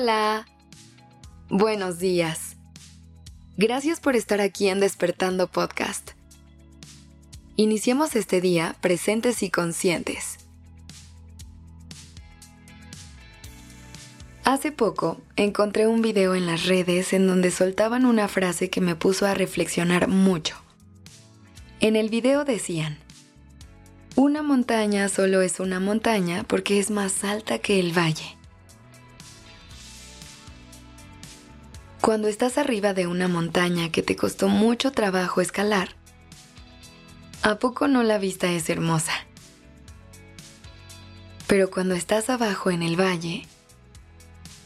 Hola. Buenos días. Gracias por estar aquí en Despertando Podcast. Iniciemos este día presentes y conscientes. Hace poco encontré un video en las redes en donde soltaban una frase que me puso a reflexionar mucho. En el video decían, una montaña solo es una montaña porque es más alta que el valle. Cuando estás arriba de una montaña que te costó mucho trabajo escalar, ¿a poco no la vista es hermosa? Pero cuando estás abajo en el valle,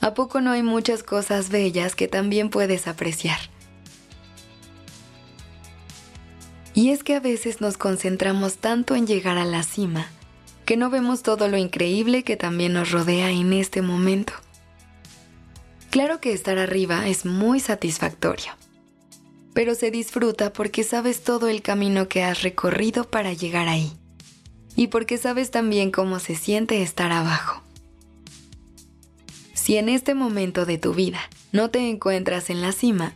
¿a poco no hay muchas cosas bellas que también puedes apreciar? Y es que a veces nos concentramos tanto en llegar a la cima que no vemos todo lo increíble que también nos rodea en este momento. Claro que estar arriba es muy satisfactorio, pero se disfruta porque sabes todo el camino que has recorrido para llegar ahí y porque sabes también cómo se siente estar abajo. Si en este momento de tu vida no te encuentras en la cima,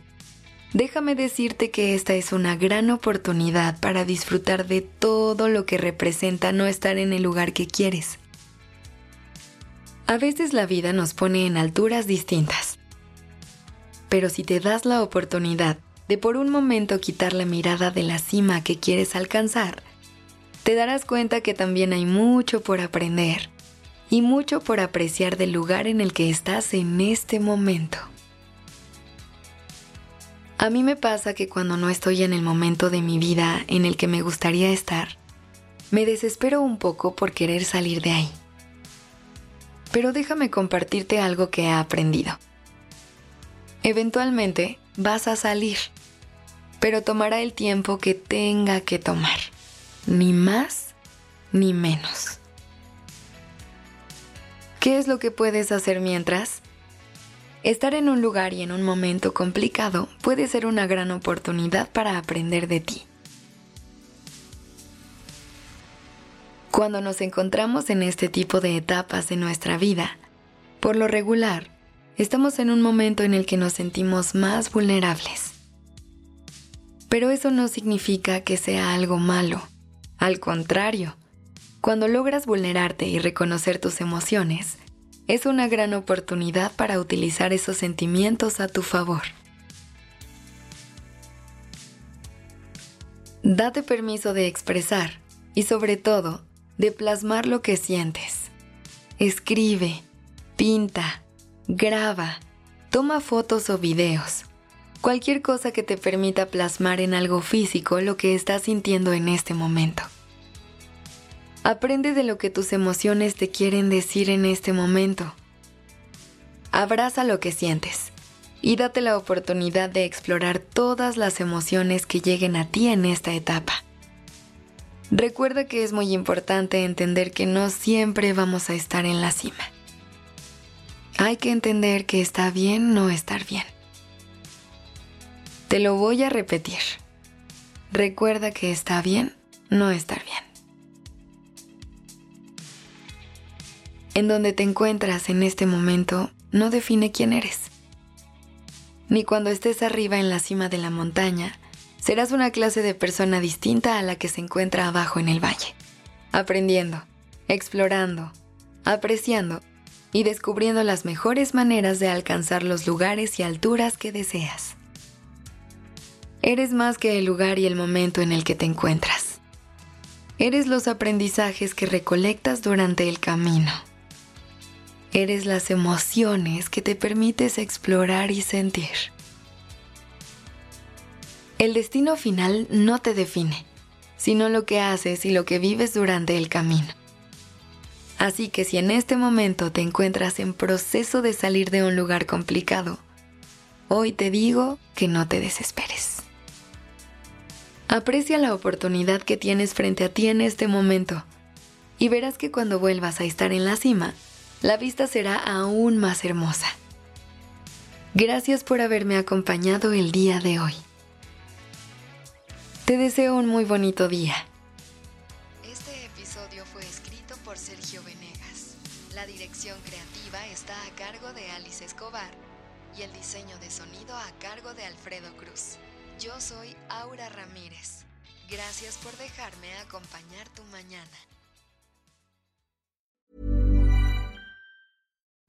déjame decirte que esta es una gran oportunidad para disfrutar de todo lo que representa no estar en el lugar que quieres. A veces la vida nos pone en alturas distintas. Pero si te das la oportunidad de por un momento quitar la mirada de la cima que quieres alcanzar, te darás cuenta que también hay mucho por aprender y mucho por apreciar del lugar en el que estás en este momento. A mí me pasa que cuando no estoy en el momento de mi vida en el que me gustaría estar, me desespero un poco por querer salir de ahí. Pero déjame compartirte algo que he aprendido. Eventualmente vas a salir, pero tomará el tiempo que tenga que tomar, ni más ni menos. ¿Qué es lo que puedes hacer mientras? Estar en un lugar y en un momento complicado puede ser una gran oportunidad para aprender de ti. Cuando nos encontramos en este tipo de etapas de nuestra vida, por lo regular, estamos en un momento en el que nos sentimos más vulnerables. Pero eso no significa que sea algo malo. Al contrario, cuando logras vulnerarte y reconocer tus emociones, es una gran oportunidad para utilizar esos sentimientos a tu favor. Date permiso de expresar y sobre todo de plasmar lo que sientes. Escribe, pinta, graba, toma fotos o videos. Cualquier cosa que te permita plasmar en algo físico lo que estás sintiendo en este momento. Aprende de lo que tus emociones te quieren decir en este momento. Abraza lo que sientes y date la oportunidad de explorar todas las emociones que lleguen a ti en esta etapa. Recuerda que es muy importante entender que no siempre vamos a estar en la cima. Hay que entender que está bien no estar bien. Te lo voy a repetir. Recuerda que está bien no estar bien. en donde te encuentras en este momento no define quién eres. Ni cuando estés arriba en la cima de la montaña, serás una clase de persona distinta a la que se encuentra abajo en el valle, aprendiendo, explorando, apreciando y descubriendo las mejores maneras de alcanzar los lugares y alturas que deseas. Eres más que el lugar y el momento en el que te encuentras. Eres los aprendizajes que recolectas durante el camino. Eres las emociones que te permites explorar y sentir. El destino final no te define, sino lo que haces y lo que vives durante el camino. Así que si en este momento te encuentras en proceso de salir de un lugar complicado, hoy te digo que no te desesperes. Aprecia la oportunidad que tienes frente a ti en este momento y verás que cuando vuelvas a estar en la cima, la vista será aún más hermosa. Gracias por haberme acompañado el día de hoy. Te deseo un muy bonito día. Este episodio fue escrito por Sergio Venegas. La dirección creativa está a cargo de Alice Escobar y el diseño de sonido a cargo de Alfredo Cruz. Yo soy Aura Ramírez. Gracias por dejarme acompañar tu mañana.